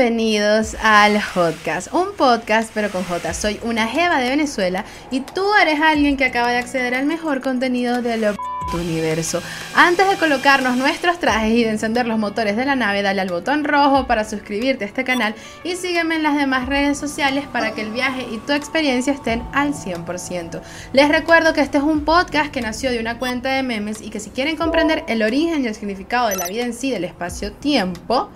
Bienvenidos al podcast, un podcast pero con J. Soy una jeva de Venezuela y tú eres alguien que acaba de acceder al mejor contenido de lo universo. Antes de colocarnos nuestros trajes y de encender los motores de la nave, dale al botón rojo para suscribirte a este canal y sígueme en las demás redes sociales para que el viaje y tu experiencia estén al 100%. Les recuerdo que este es un podcast que nació de una cuenta de memes y que si quieren comprender el origen y el significado de la vida en sí del espacio-tiempo,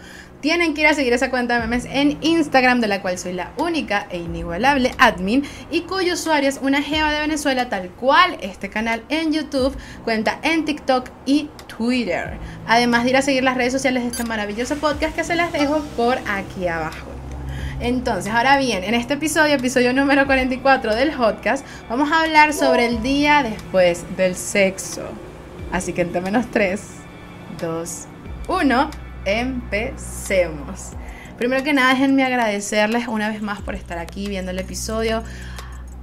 tienen que ir a seguir esa cuenta de memes en Instagram, de la cual soy la única e inigualable admin y cuyo usuario es una jeva de Venezuela, tal cual este canal en YouTube, cuenta en TikTok y Twitter. Además de ir a seguir las redes sociales de este maravilloso podcast que se las dejo por aquí abajo. Entonces, ahora bien, en este episodio, episodio número 44 del podcast, vamos a hablar sobre el día después del sexo. Así que entre menos 3, 2, 1 empecemos. Primero que nada, déjenme agradecerles una vez más por estar aquí viendo el episodio.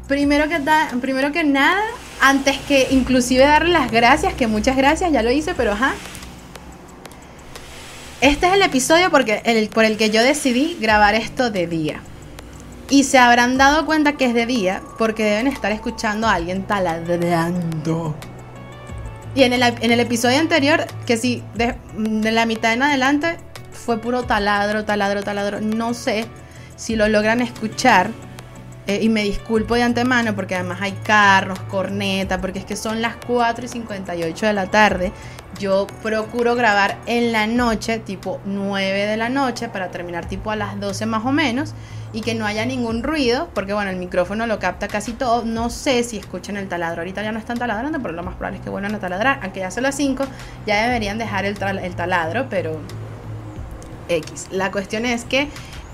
Primero que, primero que nada, antes que inclusive darle las gracias, que muchas gracias, ya lo hice, pero ajá. Este es el episodio porque el, por el que yo decidí grabar esto de día. Y se habrán dado cuenta que es de día porque deben estar escuchando a alguien taladrando. Y en el, en el episodio anterior, que sí, de, la mitad en adelante, fue puro taladro, taladro, taladro. No sé si lo logran escuchar. Eh, y me disculpo de antemano porque además hay carros, corneta, porque es que son las 4 y 58 de la tarde. Yo procuro grabar en la noche, tipo 9 de la noche, para terminar tipo a las 12 más o menos y que no haya ningún ruido, porque bueno, el micrófono lo capta casi todo. No sé si escuchan el taladro. Ahorita ya no están taladrando, pero lo más probable es que vuelvan a taladrar. Aunque ya son las 5, ya deberían dejar el, el taladro, pero X. La cuestión es que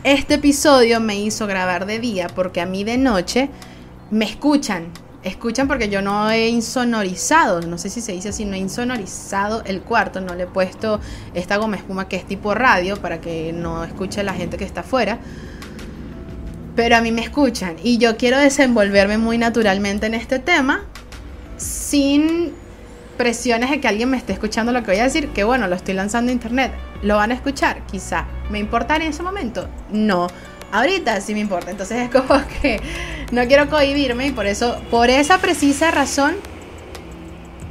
este episodio me hizo grabar de día porque a mí de noche me escuchan. Escuchan porque yo no he insonorizado, no sé si se dice así, no he insonorizado el cuarto, no le he puesto esta goma espuma que es tipo radio para que no escuche la gente que está afuera pero a mí me escuchan y yo quiero desenvolverme muy naturalmente en este tema sin presiones de que alguien me esté escuchando lo que voy a decir, que bueno, lo estoy lanzando a internet, lo van a escuchar, quizá. ¿Me importa en ese momento? No. Ahorita sí me importa, entonces es como que no quiero cohibirme y por eso, por esa precisa razón,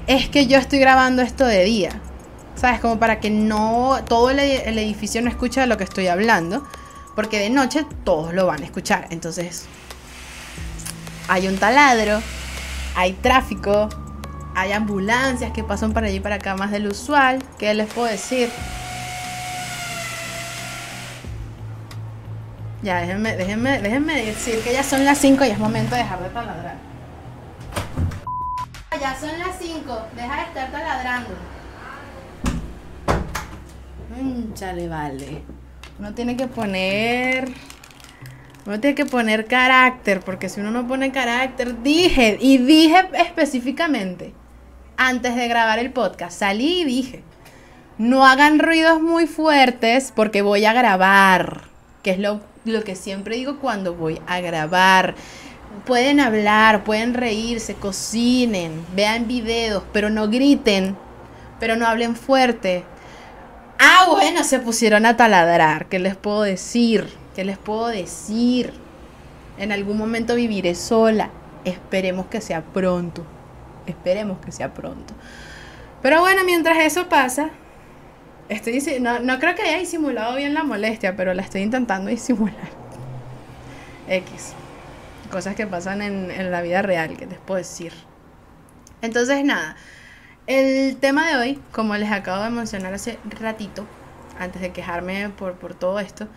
es que yo estoy grabando esto de día. ¿Sabes? Como para que no todo el, edificio no escuche lo que estoy hablando porque de noche todos lo van a escuchar. Entonces, hay un taladro, hay tráfico, hay ambulancias que pasan para allí para acá más del usual. ¿Qué les puedo decir? Ya, déjenme, déjenme, déjenme decir que ya son las 5 y es momento de dejar de taladrar. Ya son las 5, deja de estar taladrando. Mm, chale, vale. Uno tiene que poner. Uno tiene que poner carácter, porque si uno no pone carácter, dije, y dije específicamente, antes de grabar el podcast, salí y dije, no hagan ruidos muy fuertes porque voy a grabar, que es lo, lo que siempre digo cuando voy a grabar. Pueden hablar, pueden reírse, cocinen, vean videos, pero no griten, pero no hablen fuerte, Ah, bueno, se pusieron a taladrar. ¿Qué les puedo decir? ¿Qué les puedo decir? En algún momento viviré sola. Esperemos que sea pronto. Esperemos que sea pronto. Pero bueno, mientras eso pasa, estoy no, no creo que haya disimulado bien la molestia, pero la estoy intentando disimular. X. Cosas que pasan en, en la vida real, que les puedo decir. Entonces, nada. El tema de hoy, como les acabo de mencionar hace ratito, antes de quejarme por, por todo esto,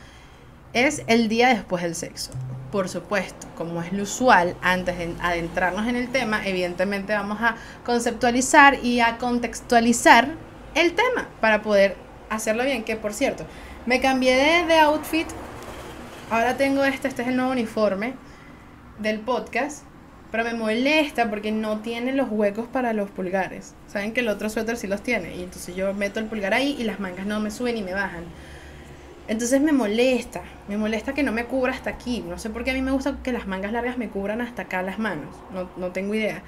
es el día después del sexo. Por supuesto, como es lo usual, antes de adentrarnos en el tema, evidentemente vamos a conceptualizar y a contextualizar el tema para poder hacerlo bien. Que por cierto, me cambié de, outfit. Ahora tengo este, este es el nuevo uniforme del podcast. Pero me molesta porque no tiene los huecos para los pulgares. Saben que el otro suéter sí los tiene. Y entonces yo meto el pulgar ahí y las mangas no me suben y me bajan. Entonces me molesta. Me molesta que no me cubra hasta aquí. No sé por qué a mí me gusta que las mangas largas me cubran hasta acá las manos. No, no tengo idea.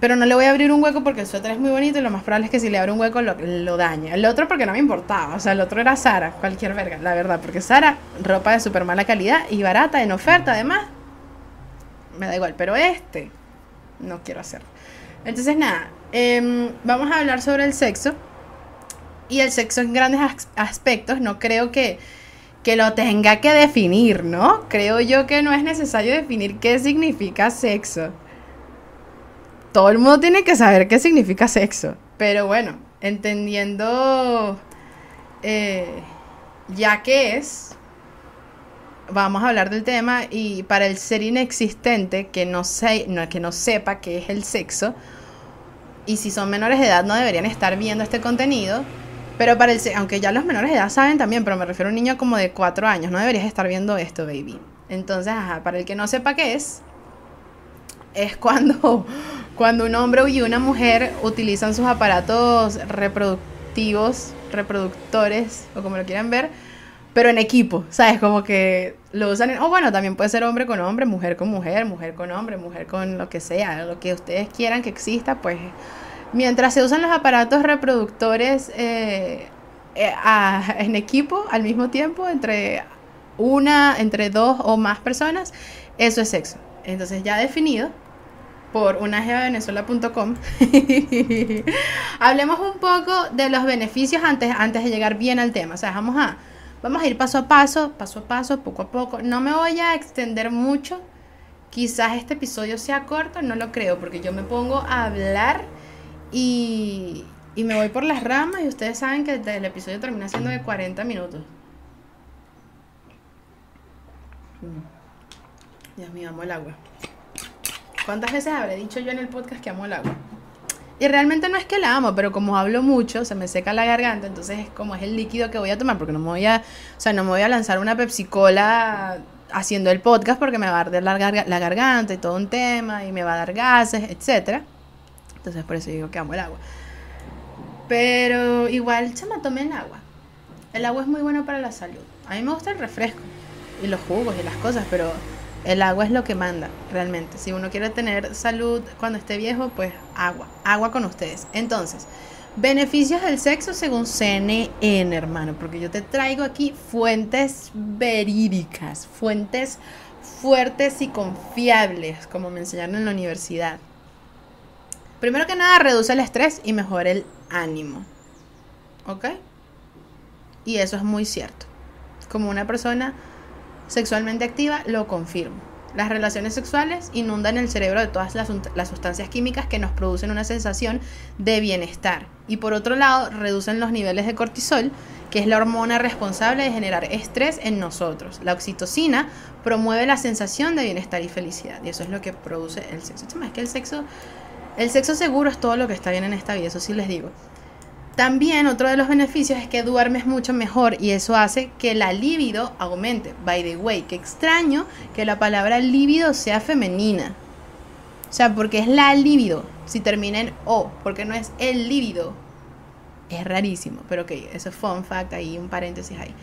pero no le voy a abrir un hueco porque el suéter es muy bonito y lo más probable es que si le abro un hueco lo, lo daña. El otro porque no me importaba, o sea, el otro era Sara, cualquier verga, la verdad, porque Sara, ropa de súper mala calidad y barata, en oferta además, me da igual, pero este, no quiero hacerlo. Entonces nada, em, vamos a hablar sobre el sexo y el sexo en grandes aspectos, no creo que que lo tenga que definir, ¿no? Creo yo que no es necesario definir qué significa sexo todo el mundo tiene que saber qué significa sexo. Pero bueno, entendiendo eh, ya qué es, vamos a hablar del tema y para el ser inexistente que no, que no sepa qué es el sexo, y si son menores de edad no deberían estar viendo este contenido, pero para el aunque ya los menores de edad saben también, pero me refiero a un niño como de 4 años, no deberías estar viendo esto, baby. Entonces, ajá, para el que no sepa qué es, es cuando cuando un hombre y una mujer utilizan sus aparatos reproductivos, reproductores, o como lo quieran ver, pero en equipo, ¿sabes? Como que lo usan, o bueno, también puede ser hombre con hombre, mujer con mujer, mujer con hombre, mujer con lo que sea, lo que ustedes quieran que exista, pues mientras se usan los aparatos reproductores eh, eh, en equipo al mismo tiempo, entre una, entre dos o más personas, eso es sexo. Entonces ya definido, por unajeavenezuela.com. Hablemos un poco de los beneficios antes, antes de llegar bien al tema. O sea, vamos a, vamos a ir paso a paso, paso a paso, poco a poco. No me voy a extender mucho. Quizás este episodio sea corto, no lo creo, porque yo me pongo a hablar y, y me voy por las ramas y ustedes saben que el episodio termina siendo de 40 minutos. Mm. Dios mío, amo el agua. ¿Cuántas veces habré dicho yo en el podcast que amo el agua? Y realmente no es que la amo, pero como hablo mucho, se me seca la garganta, entonces es como es el líquido que voy a tomar, porque no me voy a, o sea, no me voy a lanzar una Pepsi Cola haciendo el podcast porque me va a arder la, la garganta y todo un tema, y me va a dar gases, etc. Entonces por eso digo que amo el agua. Pero igual, se me tome el agua. El agua es muy bueno para la salud. A mí me gusta el refresco y los jugos y las cosas, pero el agua es lo que manda, realmente. Si uno quiere tener salud cuando esté viejo, pues agua, agua con ustedes. Entonces, beneficios del sexo según CNN, hermano, porque yo te traigo aquí fuentes verídicas, fuentes fuertes y confiables, como me enseñaron en la universidad. Primero que nada, reduce el estrés y mejora el ánimo. ¿Ok? Y eso es muy cierto. Como una persona sexualmente activa, lo confirmo. Las relaciones sexuales inundan el cerebro de todas las, sustancias químicas que nos producen una sensación de bienestar. Y por otro lado, reducen los niveles de cortisol, que es la hormona responsable de generar estrés en nosotros. La oxitocina promueve la sensación de bienestar y felicidad. Y eso es lo que produce el sexo. Es que el sexo, el sexo seguro es todo lo que está bien en esta vida, eso sí les digo. También otro de los beneficios es que duermes mucho mejor y eso hace que la libido aumente. By the way, qué extraño que la palabra libido sea femenina. O sea, porque es la libido, si termina en O, porque no es el líbido. Es rarísimo, pero ok, eso es fun fact, ahí un paréntesis ahí.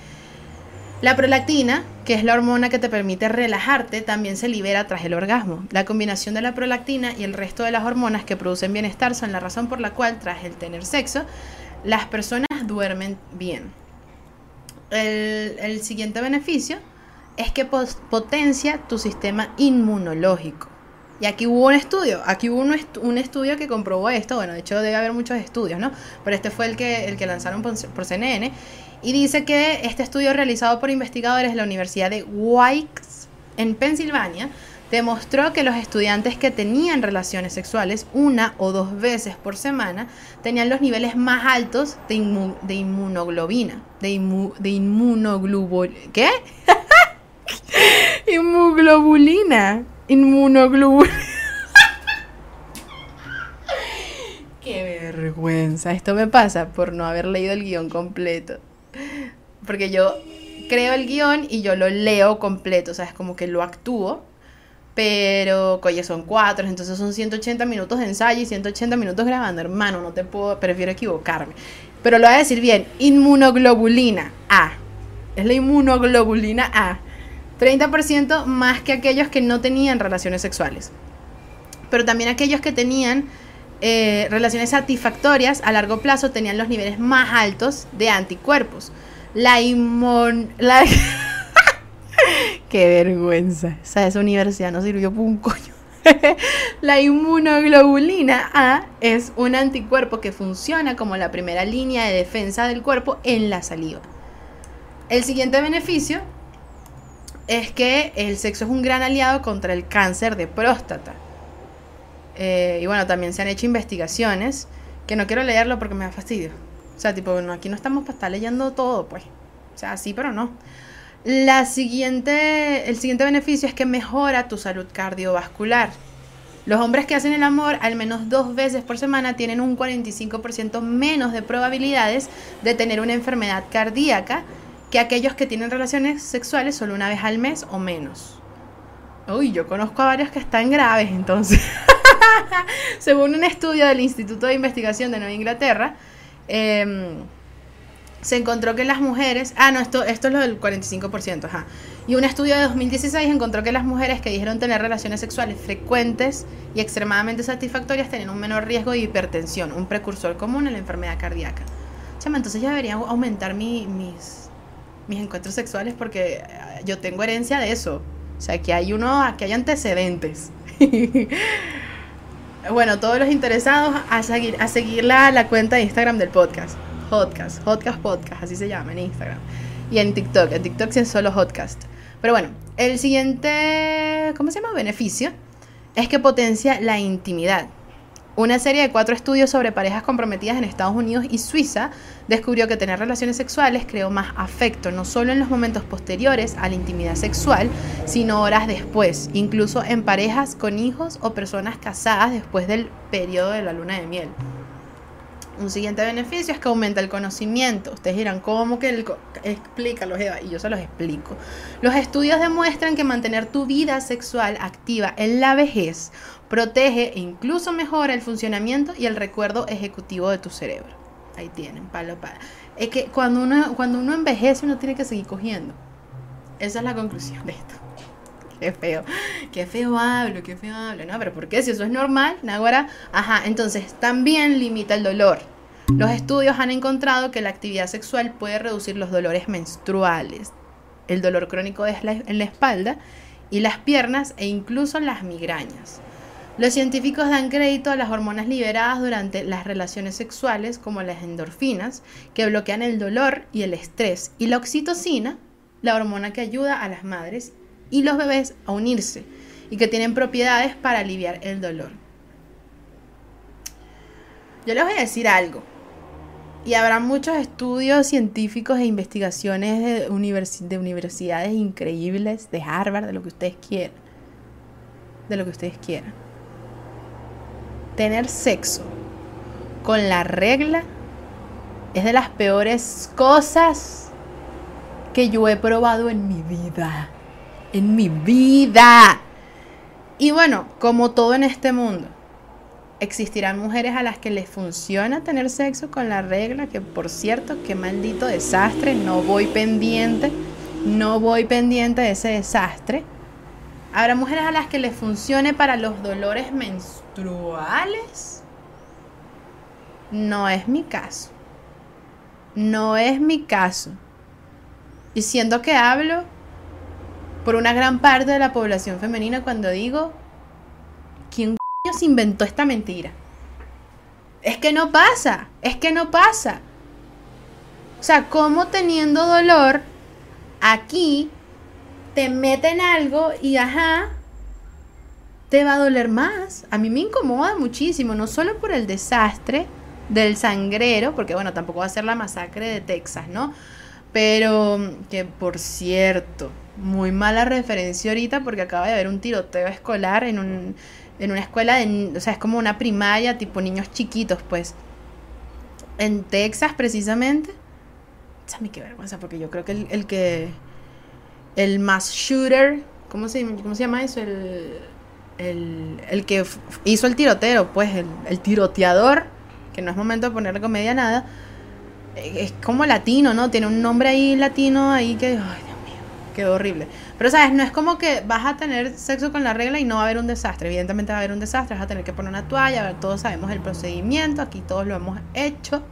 La prolactina, que es la hormona que te permite relajarte, también se libera tras el orgasmo. La combinación de la prolactina y el resto de las hormonas que producen bienestar son la razón por la cual tras el tener sexo las personas duermen bien. El, siguiente beneficio es que potencia tu sistema inmunológico. Y aquí hubo un estudio, aquí hubo un, estudio que comprobó esto, bueno, de hecho debe haber muchos estudios, ¿no? Pero este fue el que, el que lanzaron por, CNN y dice que este estudio realizado por investigadores de la Universidad de Wilkes en Pensilvania demostró que los estudiantes que tenían relaciones sexuales una o dos veces por semana tenían los niveles más altos de, inmunoglobina. De, de inmunoglobulina. ¿Qué? Inmunoglobulina. Inmunoglobulina. Qué vergüenza. Esto me pasa por no haber leído el guion completo. Porque yo creo el guion y yo lo leo completo. O sea, es como que lo actúo pero, coye, son cuatro, entonces son 180 minutos de ensayo y 180 minutos grabando. Hermano, no te puedo, prefiero equivocarme. Pero lo voy a decir bien, inmunoglobulina A. Es la inmunoglobulina A. 30% más que aquellos que no tenían relaciones sexuales. Pero también aquellos que tenían eh, relaciones satisfactorias a largo plazo tenían los niveles más altos de anticuerpos. La inmun... La... Qué vergüenza. esa universidad no sirvió por un coño. la inmunoglobulina A es un anticuerpo que funciona como la primera línea de defensa del cuerpo en la saliva. El siguiente beneficio es que el sexo es un gran aliado contra el cáncer de próstata. Eh, y bueno, también se han hecho investigaciones, que no quiero leerlo porque me da fastidio. O sea, tipo, aquí no estamos para estar leyendo todo, pues. O sea, sí, pero no. La siguiente, el siguiente beneficio es que mejora tu salud cardiovascular. Los hombres que hacen el amor al menos dos veces por semana tienen un 45% menos de probabilidades de tener una enfermedad cardíaca que aquellos que tienen relaciones sexuales solo una vez al mes o menos. Uy, yo conozco a varios que están graves entonces. Según un estudio del Instituto de Investigación de Nueva Inglaterra, em, se encontró que las mujeres, ah, no, esto, esto es lo del 45%, ajá. Y un estudio de 2016 encontró que las mujeres que dijeron tener relaciones sexuales frecuentes y extremadamente satisfactorias tenían un menor riesgo de hipertensión, un precursor común en la enfermedad cardíaca. Chama, entonces ya debería aumentar mis, mis encuentros sexuales porque eh, yo tengo herencia de eso. O sea, que hay uno, que hay antecedentes. bueno, todos los interesados a seguir, a seguir la, la cuenta de Instagram del podcast. Podcast, Podcast Podcast, así se llama en Instagram. Y en TikTok, en TikTok sí es solo podcast. Pero bueno, el siguiente, ¿cómo se llama? Beneficio es que potencia la intimidad. Una serie de cuatro estudios sobre parejas comprometidas en Estados Unidos y Suiza descubrió que tener relaciones sexuales creó más afecto, no solo en los momentos posteriores a la intimidad sexual, sino horas después, incluso en parejas con hijos o personas casadas después del periodo de la luna de miel. Un siguiente beneficio es que aumenta el conocimiento. Ustedes dirán, ¿cómo que el explícalo, Eva? Y yo se los explico. Los estudios demuestran que mantener tu vida sexual activa en la vejez protege e incluso mejora el funcionamiento y el recuerdo ejecutivo de tu cerebro. Ahí tienen, palo para. Es que cuando uno, cuando uno envejece uno tiene que seguir cogiendo. Esa es la conclusión de esto. Qué feo, qué feo hablo, qué feo hablo. No, pero ¿por qué? Si eso es normal, Naguara. Ajá, entonces también limita el dolor. Los estudios han encontrado que la actividad sexual puede reducir los dolores menstruales, el dolor crónico en la espalda y las piernas e incluso las migrañas. Los científicos dan crédito a las hormonas liberadas durante las relaciones sexuales, como las endorfinas, que bloquean el dolor y el estrés, y la oxitocina, la hormona que ayuda a las madres y los bebés a unirse y que tienen propiedades para aliviar el dolor. Yo les voy a decir algo. Y habrá muchos estudios científicos e investigaciones de, de universidades increíbles, de Harvard, de lo que ustedes quieran. De lo que ustedes quieran. Tener sexo con la regla es de las peores cosas que yo he probado en mi vida en mi vida. Y bueno, como todo en este mundo, existirán mujeres a las que les funciona tener sexo con la regla, que por cierto, qué maldito desastre, no voy pendiente, no voy pendiente de ese desastre. Habrá mujeres a las que les funcione para los dolores No es mi caso. No es mi caso. Y siendo que hablo por una gran parte de la población femenina cuando digo, ¿quién se inventó esta mentira? Es que no pasa, es que no pasa. O sea, como teniendo dolor, aquí te meten algo y ajá, te va a doler más. A mí me incomoda muchísimo, no solo por el desastre del sangrero, porque bueno, tampoco va a ser la masacre de Texas, ¿no? Pero que por cierto, muy mala referencia ahorita porque acaba de haber un tiroteo escolar en, un, en una escuela, de, o sea, es como una primaria, tipo niños chiquitos, pues. En Texas, precisamente. Qué vergüenza, porque yo creo que el, que. El mass shooter. ¿Cómo se, cómo se llama eso? El, el, el que hizo el tiroteo, pues, el, el tiroteador. Que no es momento de ponerle comedia nada. Es como latino, ¿no? Tiene un nombre ahí latino ahí que quedó horrible. Pero, ¿sabes? No es como que vas a tener sexo con la regla y no va a haber un desastre. Evidentemente va a haber un desastre, vas a tener que poner una toalla, todos sabemos el procedimiento, aquí todos lo hemos hecho.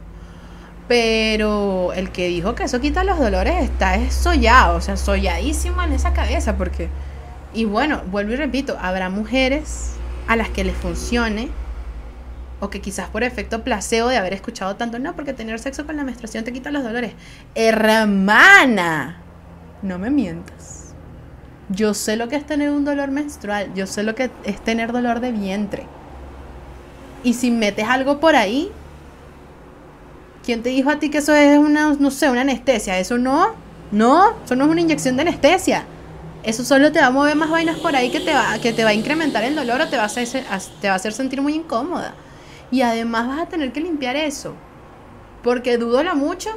Pero el que dijo que eso quita los dolores está sollado, o sea, solladísimo en esa cabeza, porque... Y bueno, vuelvo y repito, habrá mujeres a las que les funcione o que quizás por efecto placebo de haber escuchado tanto, no, porque tener sexo con la menstruación te quita los dolores. Hermana, no me mientas. Yo sé lo que es tener un dolor menstrual, yo sé lo que es tener dolor de vientre. Y si metes algo por ahí, ¿quién te dijo a ti que eso es una, no sé, una anestesia? Eso no, no, eso no es una inyección de anestesia. Eso solo te va a mover más vainas por ahí que te va, que te va a incrementar el dolor o te va a hacer, te va a hacer sentir muy incómoda. Y además vas a tener que limpiar eso. Porque dudo la mucho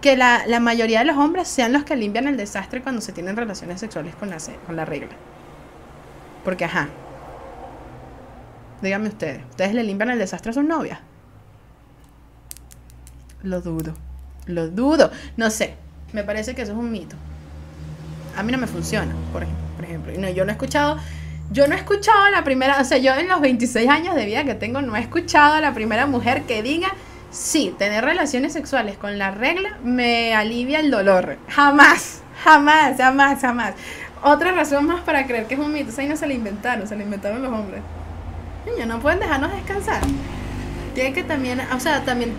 que la, mayoría de los hombres sean los que limpian el desastre cuando se tienen relaciones sexuales con la, con la regla. Porque, ajá. Díganme ustedes, ¿ustedes le limpian el desastre a sus novias? Lo dudo. Lo dudo. No sé. Me parece que eso es un mito. A mí no me funciona, por ejemplo. Yo no he escuchado. Yo no he escuchado la primera. O sea, yo en los 26 años de vida que tengo, no he escuchado a la primera mujer que diga sí, tener relaciones sexuales con la regla me alivia el dolor. Jamás, jamás, jamás, jamás. Otra razón más para creer que es un mito. O sea, ahí no se la inventaron, se la inventaron los hombres. Niño, no pueden dejarnos descansar. Tiene que también, o sea, también,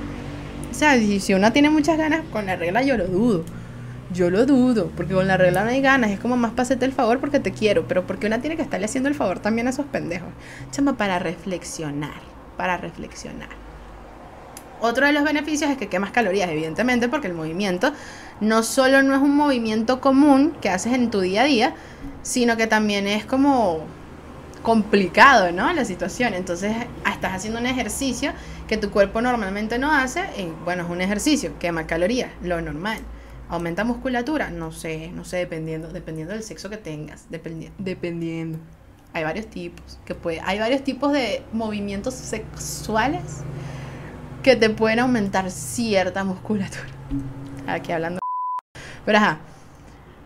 o sea, si uno tiene muchas ganas con la regla, yo lo dudo. Yo lo dudo, porque con la regla no hay ganas, es como más pasete el favor porque te quiero, pero porque una tiene que estarle haciendo el favor también a esos pendejos. Chama, para reflexionar, para reflexionar. Otro de los beneficios es que quemas calorías, evidentemente, porque el movimiento no solo no es un movimiento común que haces en tu día a día, sino que también es como complicado, ¿no? La situación. Entonces, estás haciendo un ejercicio que tu cuerpo normalmente no hace, y bueno, es un ejercicio, quema calorías, lo normal. ¿Aumenta musculatura? No sé, no sé, dependiendo, dependiendo del sexo que tengas, dependiendo. Hay varios tipos, que puede, hay varios tipos de movimientos sexuales que te pueden aumentar cierta musculatura. Aquí hablando. Pero ajá.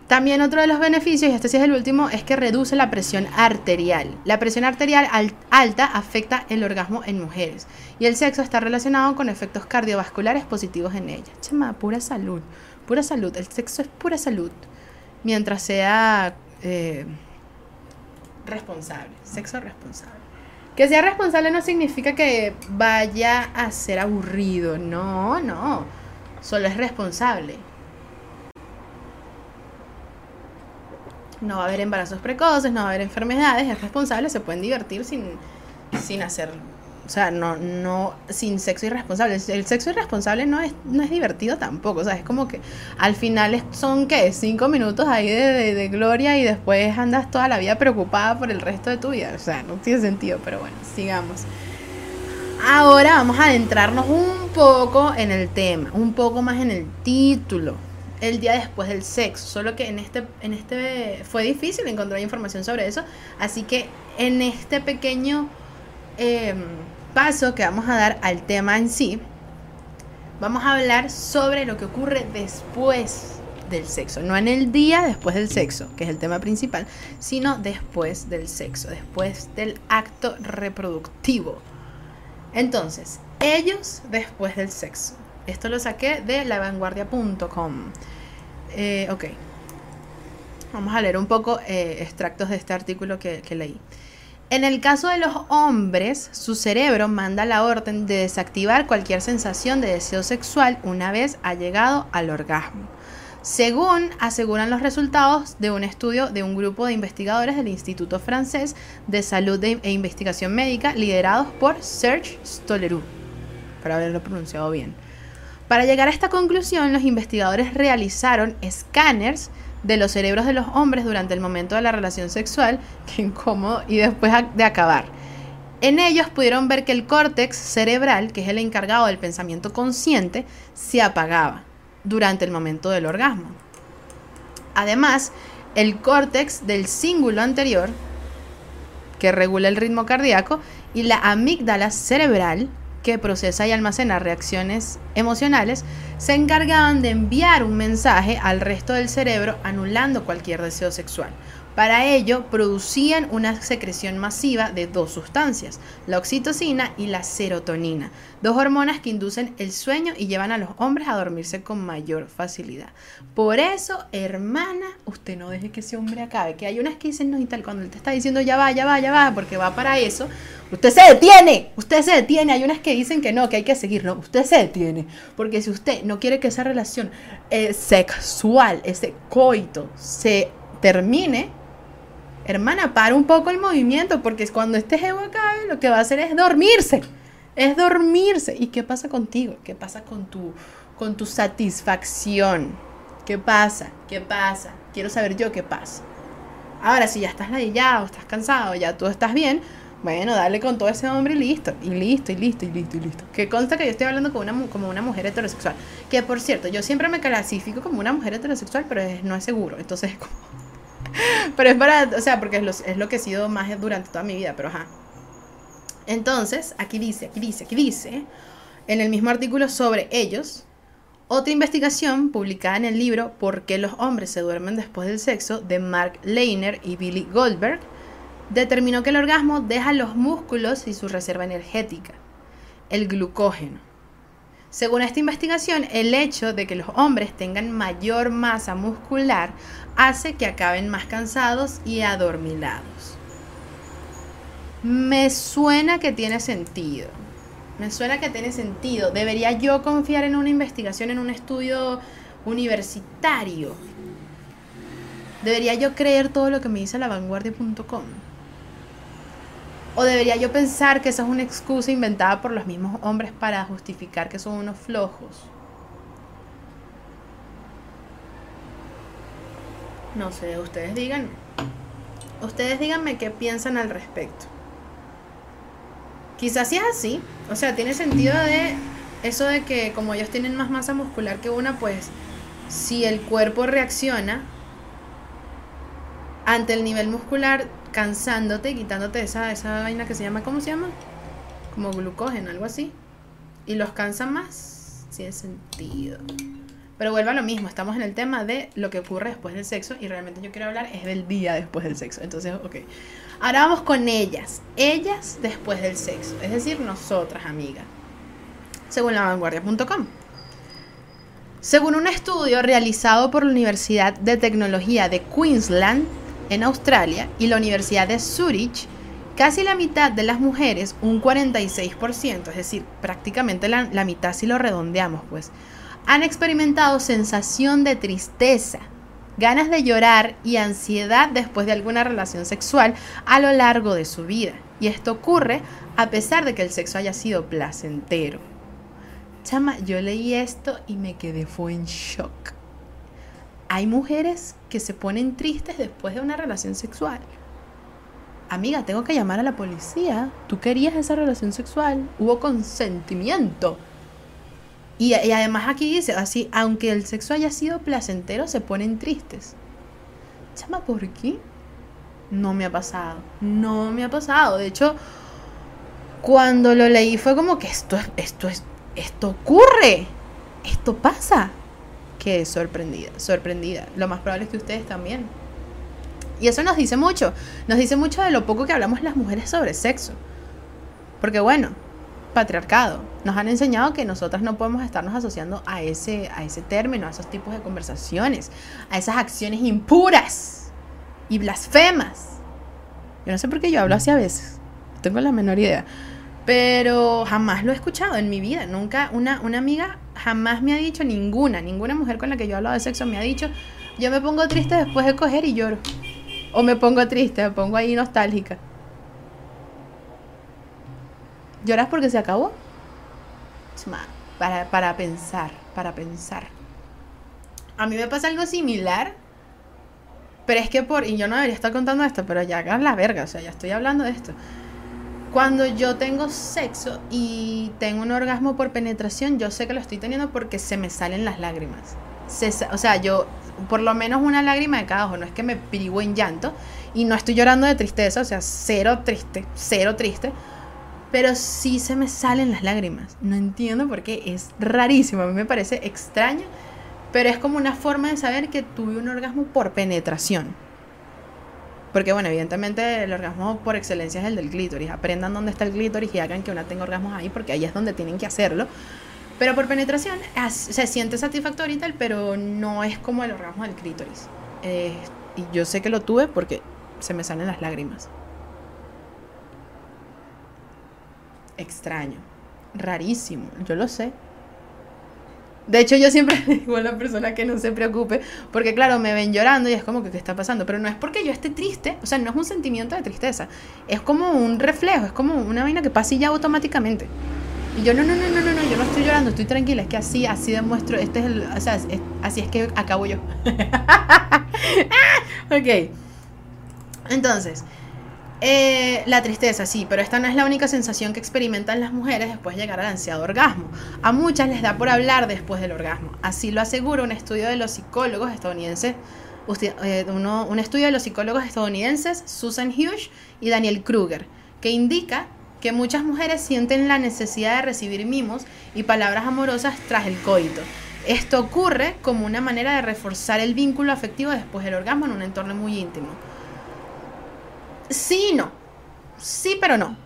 También otro de los beneficios, y este sí es el último, es que reduce la presión arterial. La presión arterial alta afecta el orgasmo en mujeres y el sexo está relacionado con efectos cardiovasculares positivos en ellas. Chema, pura salud, pura salud. El sexo es pura salud. Mientras sea eh, responsable, sexo responsable. Que sea responsable no significa que vaya a ser aburrido. No, no. Solo es responsable. No va a haber embarazos precoces, no va a haber enfermedades. Es responsable, se pueden divertir sin, sin hacer o sea, no, no, sin sexo irresponsable. El sexo irresponsable no es, no es divertido tampoco. O sea, es como que al final son, ¿qué? Cinco minutos ahí de, de, gloria y después andas toda la vida preocupada por el resto de tu vida. O sea, no tiene sentido, pero bueno, sigamos. Ahora vamos a adentrarnos un poco en el tema, un poco más en el título. El día después del sexo. Solo que en este, en este fue difícil encontrar información sobre eso. Así que en este pequeño eh, paso que vamos a dar al tema en sí, vamos a hablar sobre lo que ocurre después del sexo, no en el día después del sexo, que es el tema principal, sino después del sexo, después del acto reproductivo. Entonces, ellos después del sexo. Esto lo saqué de lavanguardia.com. Eh, ok. Vamos a leer un poco eh, extractos de este artículo que leí. En el caso de los hombres, su cerebro manda la orden de desactivar cualquier sensación de deseo sexual una vez ha llegado al orgasmo. Según aseguran los resultados de un estudio de un grupo de investigadores del Instituto Francés de Salud e Investigación Médica liderados por Serge Stolleroux, para haberlo pronunciado bien. Para llegar a esta conclusión, los investigadores realizaron escáneres de los cerebros de los hombres durante el momento de la relación sexual, que incómodo, y después de acabar. En ellos pudieron ver que el córtex cerebral, que es el encargado del pensamiento consciente, se apagaba durante el momento del orgasmo. Además, el córtex del cíngulo anterior, que regula el ritmo cardíaco, y la amígdala cerebral, que procesa y almacena reacciones emocionales, se encargaban de enviar un mensaje al resto del cerebro anulando cualquier deseo sexual. Para ello, producían una secreción masiva de dos sustancias, la oxitocina y la serotonina, dos hormonas que inducen el sueño y llevan a los hombres a dormirse con mayor facilidad. Por eso, hermana, usted no deje que ese hombre acabe, que hay unas que dicen no y tal, cuando él te está diciendo ya va, ya va, ya va, porque va para eso, usted se detiene, usted se detiene, hay unas que dicen que no, que hay que seguir, no, usted se detiene, porque si usted no quiere que esa relación eh, sexual, ese coito, se termine, hermana, para un poco el movimiento, porque cuando este ego acabe, lo que va a hacer es dormirse. Es dormirse. ¿Y qué pasa contigo? ¿Qué pasa con tu, con tu satisfacción? ¿Qué pasa? ¿Qué pasa? Quiero saber yo qué pasa. Ahora, si ya estás ladillado, estás cansado, ya tú estás bien, bueno, dale con todo ese hombre y listo, y listo, y listo, y listo, y listo. Que consta que yo estoy hablando como una, como una mujer heterosexual. Que por cierto, yo siempre me clasifico como una mujer heterosexual, pero no es seguro. Entonces, como pero es para, o sea, porque es lo, que he sido más durante toda mi vida, pero ajá. Entonces, aquí dice, aquí dice, aquí dice, en el mismo artículo sobre ellos, otra investigación publicada en el libro ¿Por qué los hombres se duermen después del sexo? de Mark Leiner y Billy Goldberg, determinó que el orgasmo deja los músculos y su reserva energética, el glucógeno. Según esta investigación, el hecho de que los hombres tengan mayor masa muscular hace que acaben más cansados y adormilados. Me suena que tiene sentido. Me suena que tiene sentido. ¿Debería yo confiar en una investigación, en un estudio universitario? ¿Debería yo creer todo lo que me dice lavanguardia.com? ¿O debería yo pensar que esa es una excusa inventada por los mismos hombres para justificar que son unos flojos? No sé, ustedes digan. Ustedes díganme qué piensan al respecto. Quizás sí es así. O sea, tiene sentido de eso de que como ellos tienen más masa muscular que una, pues si el cuerpo reacciona ante el nivel muscular, cansándote, quitándote esa, esa vaina que se llama, ¿cómo se llama? Como glucógeno, algo así. Y los cansa más, tiene sentido. Pero vuelvo a lo mismo, estamos en el tema de lo que ocurre después del sexo y realmente yo quiero hablar es del día después del sexo. Entonces, ok. Ahora vamos con ellas. Ellas después del sexo. Es decir, nosotras, amigas. Según la vanguardia.com. Según un estudio realizado por la Universidad de Tecnología de Queensland en Australia y la Universidad de Zurich, casi la mitad de las mujeres, un 46%, es decir, prácticamente la, la mitad si lo redondeamos, pues, han experimentado sensación de tristeza, ganas de llorar y ansiedad después de alguna relación sexual a lo largo de su vida. Y esto ocurre a pesar de que el sexo haya sido placentero. Chama, yo leí esto y me quedé fue en shock. Hay mujeres que se ponen tristes después de una relación sexual. Amiga, tengo que llamar a la policía. Tú querías esa relación sexual. Hubo consentimiento. Y, además aquí dice, así, aunque el sexo haya sido placentero, se ponen tristes. Chama, ¿por qué? No me ha pasado. No me ha pasado. De hecho, cuando lo leí fue como que esto, esto, esto ocurre. Esto pasa. Qué sorprendida, sorprendida. Lo más probable es que ustedes también. Y eso nos dice mucho. Nos dice mucho de lo poco que hablamos las mujeres sobre sexo. Porque bueno, patriarcado. Nos han enseñado que nosotras no podemos estarnos asociando a ese, a ese término, a esos tipos de conversaciones, a esas acciones impuras y blasfemas. Yo no sé por qué yo hablo así a veces, no tengo la menor idea, pero jamás lo he escuchado en mi vida. Nunca una, una amiga jamás me ha dicho, ninguna, ninguna mujer con la que yo he hablado de sexo me ha dicho, yo me pongo triste después de coger y lloro. O me pongo triste, me pongo ahí nostálgica. ¿Lloras porque se acabó? Para, para pensar, para pensar. A mí me pasa algo similar, pero es que por, y yo no debería estar contando esto, pero ya hagan la verga, o sea, ya estoy hablando de esto. Cuando yo tengo sexo y tengo un orgasmo por penetración, yo sé que lo estoy teniendo porque se me salen las lágrimas. o sea, yo, por lo menos una lágrima de cada ojo, no es que me privo en llanto y no estoy llorando de tristeza, o sea, cero triste, cero triste, pero sí se me salen las lágrimas. No entiendo por qué, es rarísimo, a mí me parece extraño, pero es como una forma de saber que tuve un orgasmo por penetración. Porque bueno, evidentemente el orgasmo por excelencia es el del clítoris. Aprendan dónde está el clítoris y hagan que una tenga orgasmos ahí porque ahí es donde tienen que hacerlo. Pero por penetración se siente satisfactorio y tal, pero no es como el orgasmo del clítoris. Y yo sé que lo tuve porque se me salen las lágrimas. Extraño, rarísimo, yo lo sé. De hecho, yo siempre digo a la persona que no se preocupe, porque claro, me ven llorando y es como que, ¿qué está pasando? Pero no es porque yo esté triste, o sea, no es un sentimiento de tristeza, es como un reflejo, es como una vaina que pasa y ya automáticamente. Y yo, no, no, no, no, no, no, yo no estoy llorando, estoy tranquila, es que así, así demuestro, este es el, o sea, así es que acabo yo. ok. Entonces, eh, la tristeza, sí, pero esta no es la única sensación que experimentan las mujeres después de llegar al ansiado orgasmo. A muchas les da por hablar después del orgasmo. Así lo asegura un estudio de los psicólogos estadounidenses, eh, un estudio de los psicólogos estadounidenses Susan Hughes y Daniel Kruger, que indica que muchas mujeres sienten la necesidad de recibir mimos y palabras amorosas tras el coito. Esto ocurre como una manera de reforzar el vínculo afectivo después del orgasmo en un entorno muy íntimo. Sí no. Sí, pero no.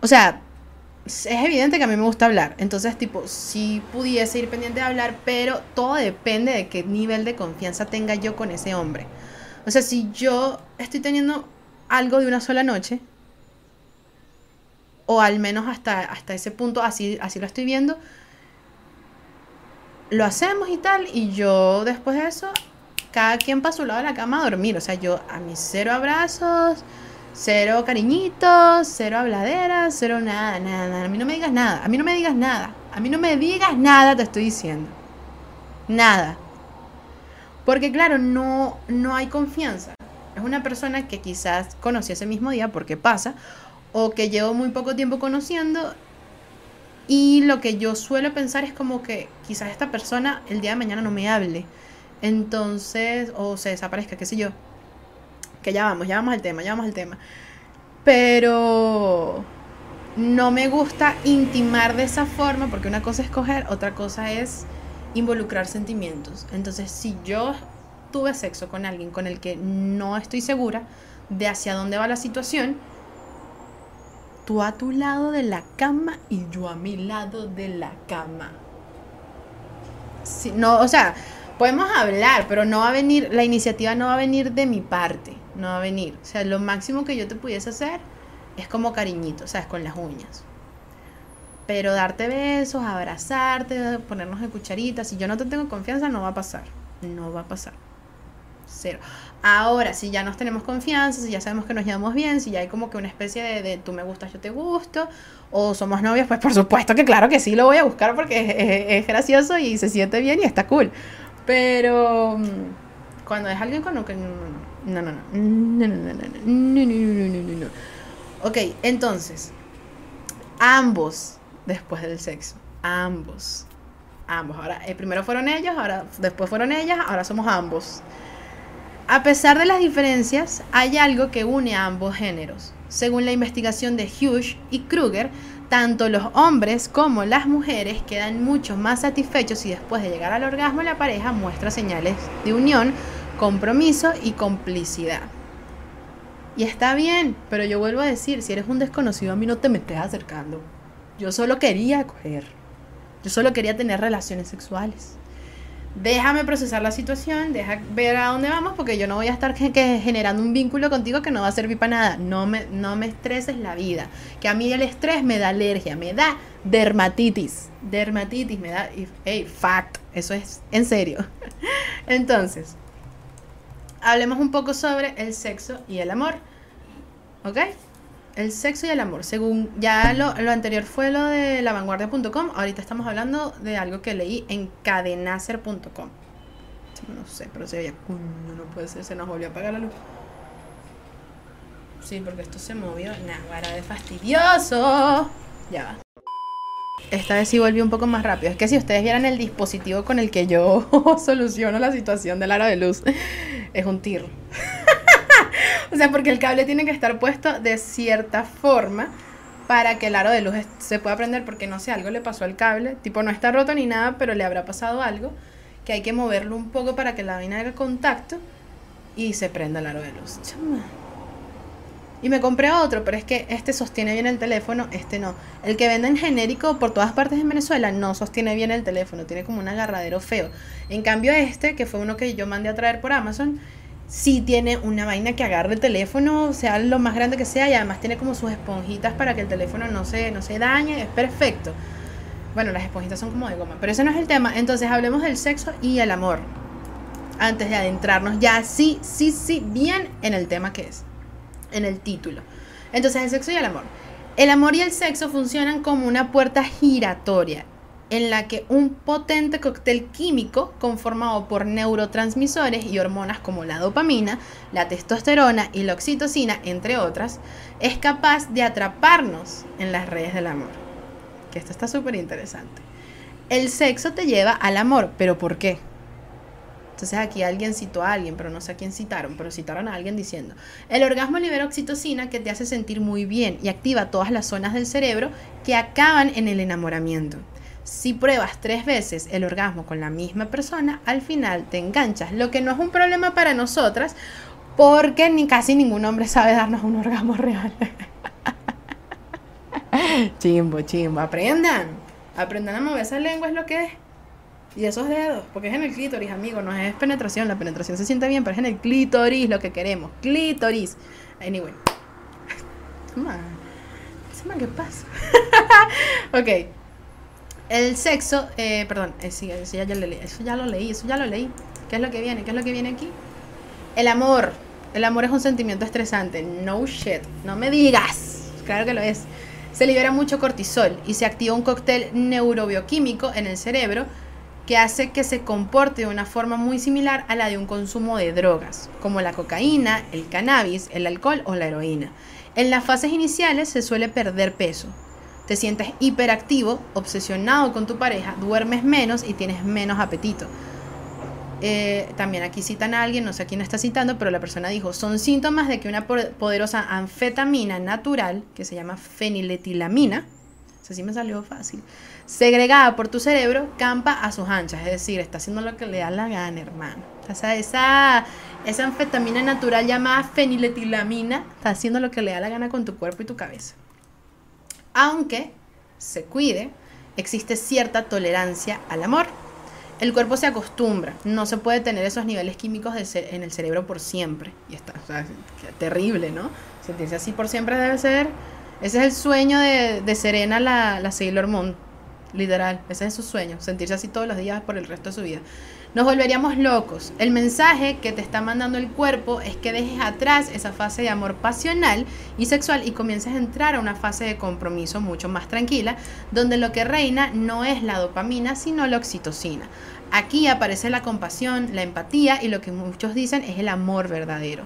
O sea, es evidente que a mí me gusta hablar. Entonces, tipo, sí pudiese ir pendiente de hablar, pero todo depende de qué nivel de confianza tenga yo con ese hombre. O sea, si yo estoy teniendo algo de una sola noche, o al menos hasta, hasta ese punto, así, así lo estoy viendo, lo hacemos y tal, y yo después de eso, cada quien para su lado de la cama a dormir. O sea, yo a mis cero abrazos Cero cariñitos, cero habladeras, cero nada, nada. A mí no me digas nada, a mí no me digas nada. A mí no me digas nada, te estoy diciendo. Nada. Porque claro, no, no hay confianza. Es una persona que quizás conocí ese mismo día, porque pasa, o que llevo muy poco tiempo conociendo. Y lo que yo suelo pensar es como que quizás esta persona el día de mañana no me hable. Entonces, o se desaparezca, qué sé yo que ya vamos, ya vamos al tema, ya vamos al tema. Pero no me gusta intimar de esa forma porque una cosa es coger, otra cosa es involucrar sentimientos. Entonces, si yo tuve sexo con alguien con el que no estoy segura de hacia dónde va la situación, tú a tu lado de la cama y yo a mi lado de la cama. Si, no, o sea, podemos hablar, pero no va a venir, la iniciativa no va a venir de mi parte no va a venir. O sea, lo máximo que yo te pudiese hacer es como cariñito, o sea, es con las uñas. Pero darte besos, abrazarte, ponernos de cucharitas, si yo no te tengo confianza, no va a pasar. No va a pasar. Cero. Ahora, si ya nos tenemos confianza, si ya sabemos que nos llevamos bien, si ya hay como que una especie de, de tú me gustas, yo te gusto, o somos novios, pues por supuesto que claro que sí lo voy a buscar porque es, gracioso y se siente bien y está cool. Pero cuando es alguien con lo que no, no, no. No, no, no, no, no, no, no, no, Ok, entonces, ambos después del sexo, ambos, ambos. Ahora, eh, primero fueron ellos, ahora después fueron ellas, ahora somos ambos. A pesar de las diferencias, hay algo que une a ambos géneros. Según la investigación de Hughes y Kruger, tanto los hombres como las mujeres quedan mucho más satisfechos si después de llegar al orgasmo la pareja muestra señales de unión compromiso y complicidad. Y está bien, pero yo vuelvo a decir, si eres un desconocido a mí no te me acercando. Yo solo quería coger. Yo solo quería tener relaciones sexuales. Déjame procesar la situación, deja ver a dónde vamos, porque yo no voy a estar generando un vínculo contigo que no va a servir para nada. No me, no me estreses la vida. Que a mí el estrés me da alergia, me da dermatitis. Dermatitis me da. Hey, fact. Eso es en serio. Entonces, hablemos un poco sobre el sexo y el amor. ¿Ok? El sexo y el amor. Según ya lo, anterior fue lo de lavanguardia.com, ahorita estamos hablando de algo que leí en cadenacer.com. No sé, pero se veía. No puede ser, se nos volvió a apagar la luz. Sí, porque esto se movió. Nah, de fastidioso. Ya va. Esta vez sí volvió un poco más rápido. Es que si ustedes vieran el dispositivo con el que yo soluciono la situación del aro de luz, es un tir. o sea, porque el cable tiene que estar puesto de cierta forma para que el aro de luz se pueda prender porque no sé, algo le pasó al cable. Tipo, no está roto ni nada, pero le habrá pasado algo que hay que moverlo un poco para que la vaina haga contacto y se prenda el aro de luz. Chama. Y me compré otro, pero es que este sostiene bien el teléfono, este no. El que venden genérico por todas partes en Venezuela no sostiene bien el teléfono, tiene como un agarradero feo. En cambio este, que fue uno que yo mandé a traer por Amazon, sí tiene una vaina que agarre el teléfono, sea lo más grande que sea, y además tiene como sus esponjitas para que el teléfono no se, no se dañe, es perfecto. Bueno, las esponjitas son como de goma, pero ese no es el tema. Entonces hablemos del sexo y el amor. Antes de adentrarnos ya sí, sí, sí, bien en el tema que es en el título. Entonces, el sexo y el amor. El amor y el sexo funcionan como una puerta giratoria en la que un potente cóctel químico conformado por neurotransmisores y hormonas como la dopamina, la testosterona y la oxitocina, entre otras, es capaz de atraparnos en las redes del amor. Que esto está súper interesante. El sexo te lleva al amor, pero ¿por qué? Entonces aquí alguien citó a alguien, pero no sé a quién citaron, pero citaron a alguien diciendo, el orgasmo libera oxitocina que te hace sentir muy bien y activa todas las zonas del cerebro que acaban en el enamoramiento. Si pruebas tres veces el orgasmo con la misma persona, al final te enganchas, lo que no es un problema para nosotras, porque ni casi ningún hombre sabe darnos un orgasmo real. chimbo, chimbo, aprendan, aprendan a mover esa lengua es lo que es. Y esos dedos, porque es en el clítoris, amigo, no es penetración. La penetración se siente bien, pero es en el clítoris lo que queremos. Clítoris. Anyway. Man, ¿qué pasa? ok. El sexo, eh, perdón, eh, eso ya, ya lo leí, eso ya lo leí, eso ya lo leí. ¿Qué es lo que viene? ¿Qué es lo que viene aquí? El amor. El amor es un sentimiento estresante. No shit. No me digas. Claro que lo es. Se libera mucho cortisol y se activa un cóctel neurobioquímico en el cerebro que hace que se comporte de una forma muy similar a la de un consumo de drogas, como la cocaína, el cannabis, el alcohol o la heroína. En las fases iniciales se suele perder peso. Te sientes hiperactivo, obsesionado con tu pareja, duermes menos y tienes menos apetito. Eh, también aquí citan a alguien, no sé quién está citando, pero la persona dijo, son síntomas de que una poderosa anfetamina natural, que se llama feniletilamina, así me salió fácil, segregada por tu cerebro, campa a sus anchas, es decir, está haciendo lo que le da la gana, hermano. O sea, esa, esa anfetamina natural llamada feniletilamina está haciendo lo que le da la gana con tu cuerpo y tu cabeza. Aunque se cuide, existe cierta tolerancia al amor. El cuerpo se acostumbra, no se puede tener esos niveles químicos en el cerebro por siempre. Y está, o sea, terrible, ¿no? Sentirse así por siempre debe ser. Ese es el sueño de, Serena, la, la Sailor Moon. Literal, ese es su sueño, sentirse así todos los días por el resto de su vida. Nos volveríamos locos. El mensaje que te está mandando el cuerpo es que dejes atrás esa fase de amor pasional y sexual y comiences a entrar a una fase de compromiso mucho más tranquila, donde lo que reina no es la dopamina, sino la oxitocina. Aquí aparece la compasión, la empatía y lo que muchos dicen es el amor verdadero.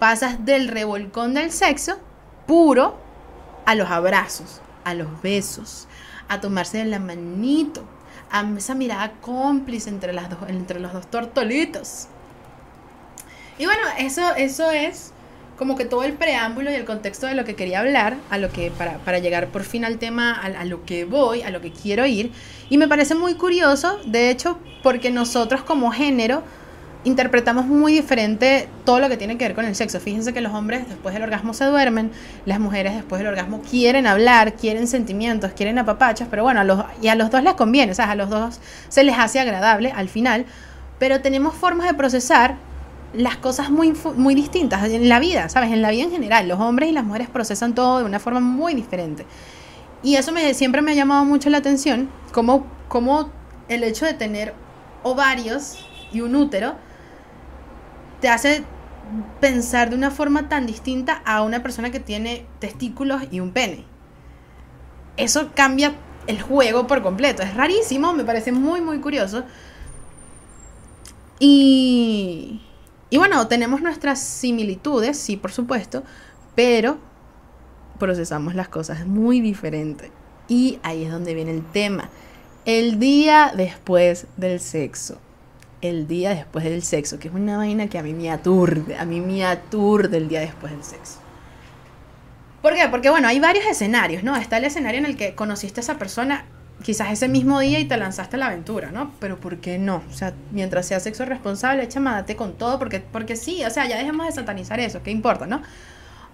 Pasas del revolcón del sexo puro a los abrazos, a los besos, a tomarse de la manito, a esa mirada cómplice entre, las dos, entre los dos tortolitos. Y bueno, eso, eso es como que todo el preámbulo y el contexto de lo que quería hablar, a lo que, para, para llegar por fin al tema, a, a, lo que voy, a lo que quiero ir. Y me parece muy curioso, de hecho, porque nosotros como género interpretamos muy diferente todo lo que tiene que ver con el sexo. Fíjense que los hombres después del orgasmo se duermen, las mujeres después del orgasmo quieren hablar, quieren sentimientos, quieren apapachos, pero bueno, a los, y a los dos les conviene, o sea, a los dos se les hace agradable al final, pero tenemos formas de procesar las cosas muy, muy distintas en la vida, ¿sabes? En la vida en general, los hombres y las mujeres procesan todo de una forma muy diferente. Y eso me, siempre me ha llamado mucho la atención, como, como el hecho de tener ovarios y un útero, te hace pensar de una forma tan distinta a una persona que tiene testículos y un pene. Eso cambia el juego por completo. Es rarísimo, me parece muy, muy curioso. Y, y bueno, tenemos nuestras similitudes, sí, por supuesto, pero procesamos las cosas muy diferente. Y ahí es donde viene el tema. El día después del sexo el día después del sexo, que es una vaina que a mí me aturde, a mí me aturde el día después del sexo. ¿Por qué? Porque bueno, hay varios escenarios, ¿no? Está el escenario en el que conociste a esa persona quizás ese mismo día y te lanzaste a la aventura, ¿no? Pero ¿por qué no? O sea, mientras sea sexo responsable, chama, date con todo, porque, porque sí, o sea, ya dejemos de satanizar eso, ¿qué importa, no?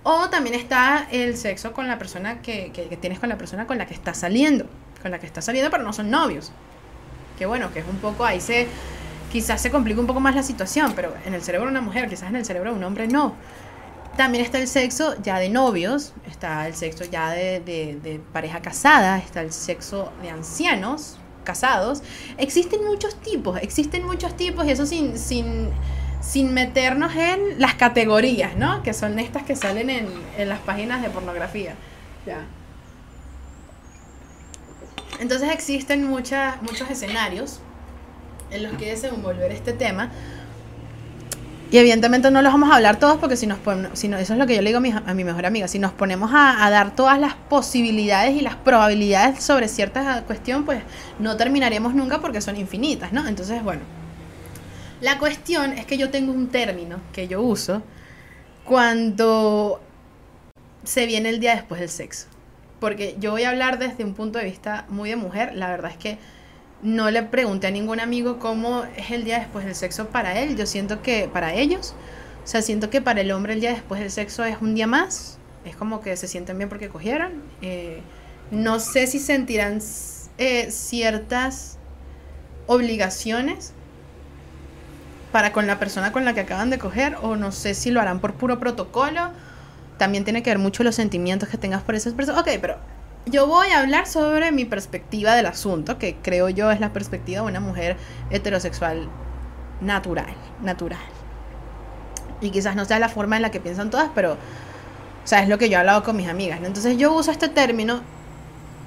O también está el sexo con la persona que, que, que tienes con la persona con la que estás saliendo, con la que estás saliendo, pero no son novios. Que bueno, que es un poco, ahí se, quizás se complica un poco más la situación, pero en el cerebro de una mujer, quizás en el cerebro de un hombre no. También está el sexo ya de novios, está el sexo ya de, pareja casada, está el sexo de ancianos casados. Existen muchos tipos, existen muchos tipos y eso sin, sin, sin meternos en las categorías, ¿no? Que son estas que salen en, en las páginas de pornografía. Ya. Entonces existen muchas, muchos escenarios en los que desenvolver este tema y evidentemente no los vamos a hablar todos porque si nos ponemos, no, eso es lo que yo le digo a mi, a mi mejor amiga, si nos ponemos a, dar todas las posibilidades y las probabilidades sobre cierta cuestión, pues no terminaremos nunca porque son infinitas, ¿no? Entonces, bueno, la cuestión es que yo tengo un término que yo uso cuando se viene el día después del sexo. Porque yo voy a hablar desde un punto de vista muy de mujer, la verdad es que no le pregunté a ningún amigo cómo es el día después del sexo para él. Yo siento que para ellos, o sea, siento que para el hombre el día después del sexo es un día más. Es como que se sienten bien porque cogieron. Eh, no sé si sentirán eh, ciertas obligaciones para con la persona con la que acaban de coger o no sé si lo harán por puro protocolo. También tiene que ver mucho los sentimientos que tengas por esas personas. Ok, pero yo voy a hablar sobre mi perspectiva del asunto, que creo yo es la perspectiva de una mujer heterosexual natural, natural. Y quizás no sea la forma en la que piensan todas, pero, o sea, es lo que yo he hablado con mis amigas. Entonces yo uso este término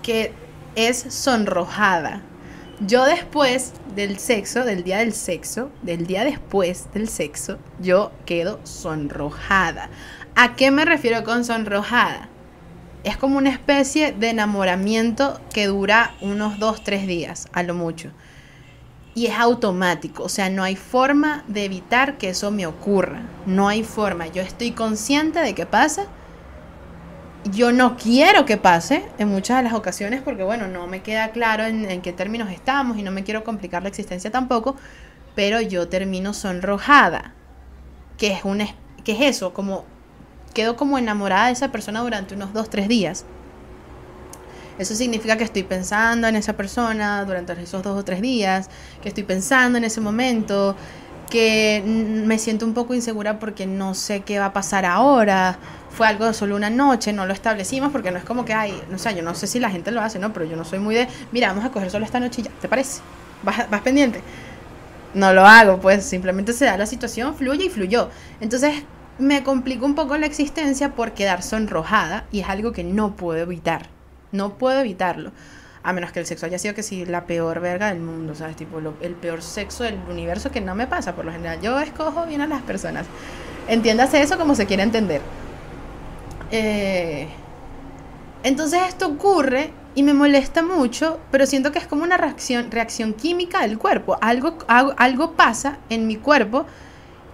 que es sonrojada. Yo después del sexo, del día del sexo, del día después del sexo, yo quedo sonrojada. ¿A qué me refiero con sonrojada? Es como una especie de enamoramiento que dura unos dos, tres días, a lo mucho. Y es automático, o sea, no hay forma de evitar que eso me ocurra. No hay forma. Yo estoy consciente de que pasa. Yo no quiero que pase en muchas de las ocasiones porque, bueno, no me queda claro en, qué términos estamos y no me quiero complicar la existencia tampoco. Pero yo termino sonrojada. Que es, un, que es eso, como quedo como enamorada de esa persona durante unos dos, tres días. Eso significa que estoy pensando en esa persona durante esos dos o tres días, que estoy pensando en ese momento, que me siento un poco insegura porque no sé qué va a pasar ahora. Fue algo de solo una noche, no lo establecimos porque no es como que hay, no sé, yo no sé si la gente lo hace, ¿no? Pero yo no soy muy de, mira, vamos a coger solo esta noche y ya, ¿te parece? ¿Vas, vas pendiente? No lo hago, pues simplemente se da la situación, fluye y fluyó. Entonces, me complica un poco la existencia por quedar sonrojada y es algo que no puedo evitar. No puedo evitarlo. A menos que el sexo haya sido que sí la peor verga del mundo, ¿sabes? Tipo, el peor sexo del universo que no me pasa por lo general. Yo escojo bien a las personas. Entiéndase eso como se quiere entender. Eh, entonces esto ocurre y me molesta mucho, pero siento que es como una reacción, reacción química del cuerpo. Algo, algo, algo pasa en mi cuerpo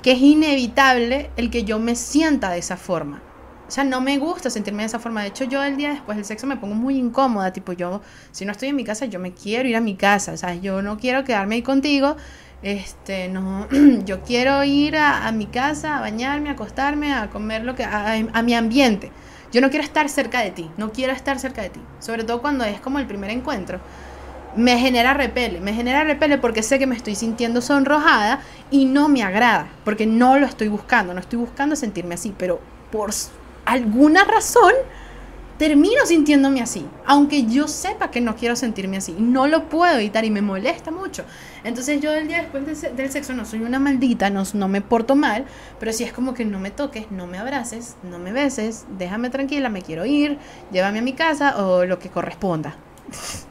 que es inevitable el que yo me sienta de esa forma. O sea, no me gusta sentirme de esa forma. De hecho, yo el día después del sexo me pongo muy incómoda. Tipo, yo, si no estoy en mi casa, yo me quiero ir a mi casa. O sea, yo no quiero quedarme ahí contigo. Este, no, yo quiero ir a, mi casa, a bañarme, a acostarme, a comer lo que, a, a mi ambiente. Yo no quiero estar cerca de ti. No quiero estar cerca de ti. Sobre todo cuando es como el primer encuentro me genera repele, me genera repele porque sé que me estoy sintiendo sonrojada y no me agrada, porque no lo estoy buscando, no estoy buscando sentirme así, pero por alguna razón termino sintiéndome así, aunque yo sepa que no quiero sentirme así, no lo puedo evitar y me molesta mucho. Entonces yo el día después del sexo no soy una maldita, no, no me porto mal, pero si es como que no me toques, no me abraces, no me beses, déjame tranquila, me quiero ir, llévame a mi casa o lo que corresponda.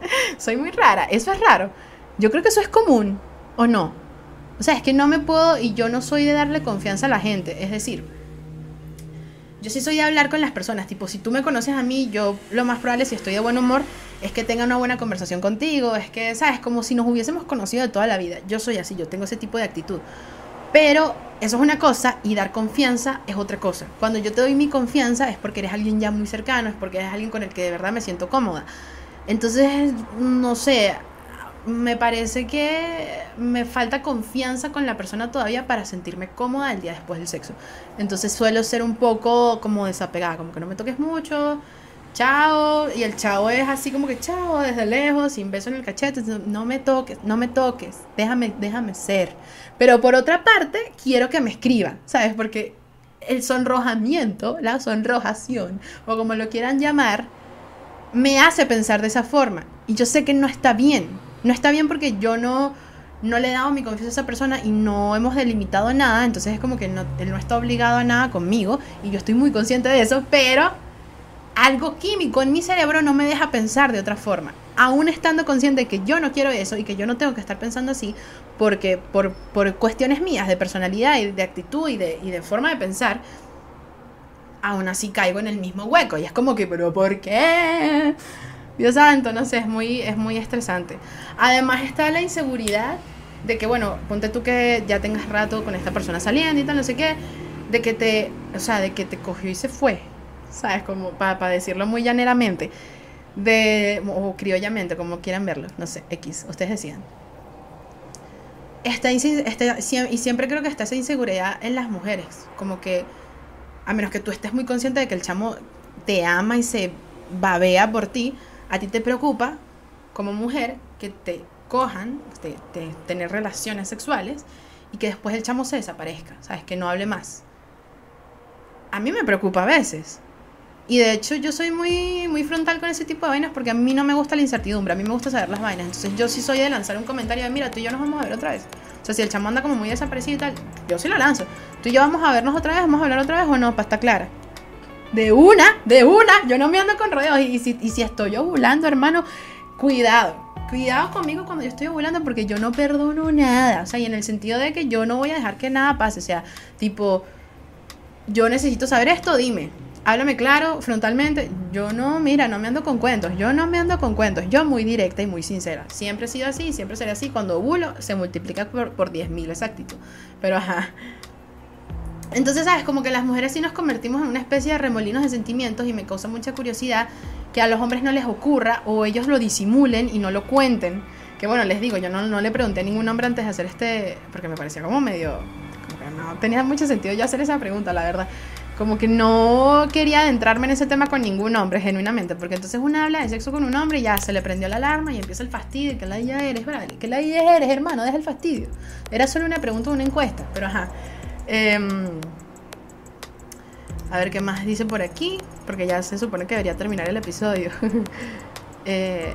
Soy muy rara, eso es raro. Yo creo que eso es común, ¿o no? O sea, es que no me puedo y yo no soy de darle confianza a la gente. Es decir, yo sí soy de hablar con las personas. Tipo, si tú me conoces a mí, yo lo más probable, si estoy de buen humor, es que tenga una buena conversación contigo. Es que, ¿sabes? Como si nos hubiésemos conocido de toda la vida. Yo soy así, yo tengo ese tipo de actitud. Pero Eso es una cosa y dar confianza es otra cosa. Cuando yo te doy mi confianza es porque eres alguien ya muy cercano, es porque eres alguien con el que de verdad me siento cómoda. Entonces, no sé, me parece que me falta confianza con la persona todavía para sentirme cómoda el día después del sexo. Entonces suelo ser un poco como desapegada, como que no me toques mucho, chao, y el chao es así como que chao desde lejos, sin beso en el cachete, no me toques, no me toques, déjame, déjame ser. Pero por otra parte, quiero que me escriban, ¿sabes? Porque el sonrojamiento, la sonrojación, o como lo quieran llamar, me hace pensar de esa forma. Y yo sé que no está bien, no está bien porque yo no, no le he dado mi confianza a esa persona y no hemos delimitado nada, entonces es como que no, él no está obligado a nada conmigo y yo estoy muy consciente de eso, pero algo químico en mi cerebro no me deja pensar de otra forma. Aún estando consciente de que yo no quiero eso y que yo no tengo que estar pensando así, porque por, por cuestiones mías de personalidad y de actitud y de, y de forma de pensar, aún así caigo en el mismo hueco. Y es como que, pero ¿por qué? Dios santo, no sé, es muy, es muy estresante. Además está la inseguridad de que, bueno, ponte tú que ya tengas rato con esta persona saliendo y tal, no sé qué, de que te, o sea, de que te cogió y se fue, ¿sabes? Como para decirlo muy llaneramente, de, o criollamente, como quieran verlo, no sé, X, ustedes decían. Está, está, y siempre creo que está esa inseguridad en las mujeres, como que, a menos que tú estés muy consciente de que el chamo te ama y se babea por ti, a ti te preocupa como mujer que te cojan, de, tener relaciones sexuales y que después el chamo se desaparezca, ¿sabes? Que no hable más. A mí me preocupa a veces. Y de hecho yo soy muy, muy frontal con ese tipo de vainas porque a mí no me gusta la incertidumbre, a mí me gusta saber las vainas. Entonces yo sí soy de lanzar un comentario de, mira, tú y yo nos vamos a ver otra vez. O sea, si el chamo anda como muy desaparecido y tal, yo sí lo lanzo. Tú y yo vamos a vernos otra vez, vamos a hablar otra vez o no, para estar clara. De una, de una. Yo no me ando con rodeos. Y, si, y si estoy ovulando, hermano, cuidado. Cuidado conmigo cuando yo estoy ovulando porque yo no perdono nada. O sea, y en el sentido de que yo no voy a dejar que nada pase. O sea, tipo, yo necesito saber esto, dime. Háblame claro, frontalmente. Yo no, mira, no me ando con cuentos. Yo no me ando con cuentos. Yo muy directa y muy sincera. Siempre he sido así, siempre seré así. Cuando ovulo, se multiplica por, por 10.000 exactitud. Pero ajá. Entonces, ¿sabes? Como que las mujeres sí nos convertimos en una especie de remolinos de sentimientos y me causa mucha curiosidad que a los hombres no les ocurra o ellos lo disimulen y no lo cuenten. Que bueno, les digo, yo no, no le pregunté a ningún hombre antes de hacer este, porque me parecía como medio, como que no tenía mucho sentido yo hacer esa pregunta, la verdad. Como que no quería adentrarme en ese tema con ningún hombre, genuinamente, porque entonces uno habla de sexo con un hombre y ya se le prendió la alarma y empieza el fastidio, que la idea eres, ¿verdad? Que la idea eres, hermano, deja el fastidio. Era solo una pregunta, una encuesta, pero ajá. Em, a ver qué más dice por aquí, porque ya se supone que debería terminar el episodio. Eh,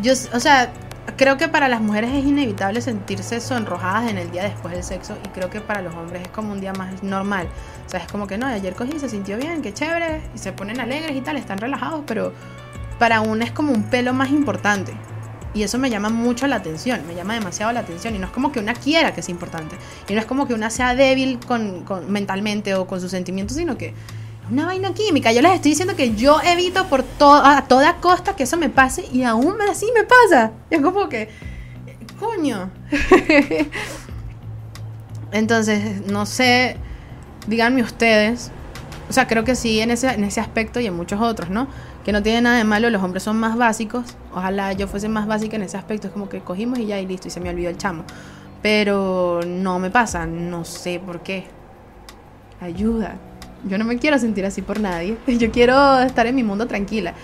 yo, o sea, creo que para las mujeres es inevitable sentirse sonrojadas en el día después del sexo y creo que para los hombres es como un día más normal. O sea, es como que no, ayer cogí, se sintió bien, qué chévere, y se ponen alegres y tal, están relajados, pero para uno es como un pelo más importante. Y eso me llama mucho la atención, me llama demasiado la atención. Y no es como que una quiera que es importante. Y no es como que una sea débil con, mentalmente o con sus sentimientos, sino que una vaina química. Yo les estoy diciendo que yo evito por a toda costa que eso me pase y aún así me pasa. es como que, coño. Entonces, no sé, díganme ustedes. O sea, creo que sí en ese, en ese aspecto y en muchos otros, ¿no? que no tiene nada de malo, los hombres son más básicos, ojalá yo fuese más básica en ese aspecto, es como que cogimos y ya y listo, y se me olvidó el chamo. Pero no me pasa, no sé por qué. Ayuda. Yo no me quiero sentir así por nadie. Yo quiero estar en mi mundo tranquila.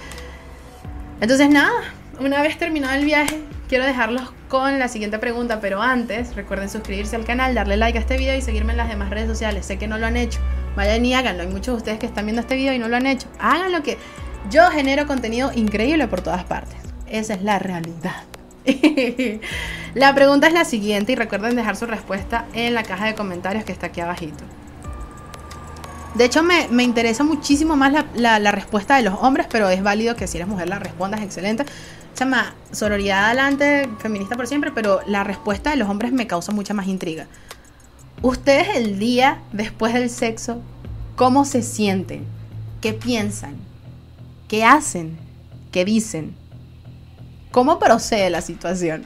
Entonces nada, una vez terminado el viaje, quiero dejarlos con la siguiente pregunta, pero antes recuerden suscribirse al canal, darle like a este video y seguirme en las demás redes sociales. Sé que no lo han hecho, vayan y háganlo. Hay muchos de ustedes que están viendo este video y no lo han hecho. Háganlo que yo genero contenido increíble por todas partes. Esa es la realidad. la pregunta es la siguiente y recuerden dejar su respuesta en la caja de comentarios que está aquí abajito. De hecho, me, interesa muchísimo más la, respuesta de los hombres, pero es válido que si eres mujer la respondas, excelente. Llama sororidad adelante, feminista por siempre, pero la respuesta de los hombres me causa mucha más intriga. Ustedes el día después del sexo, ¿cómo se sienten? ¿Qué piensan? ¿Qué hacen? ¿Qué dicen? ¿Cómo procede la situación?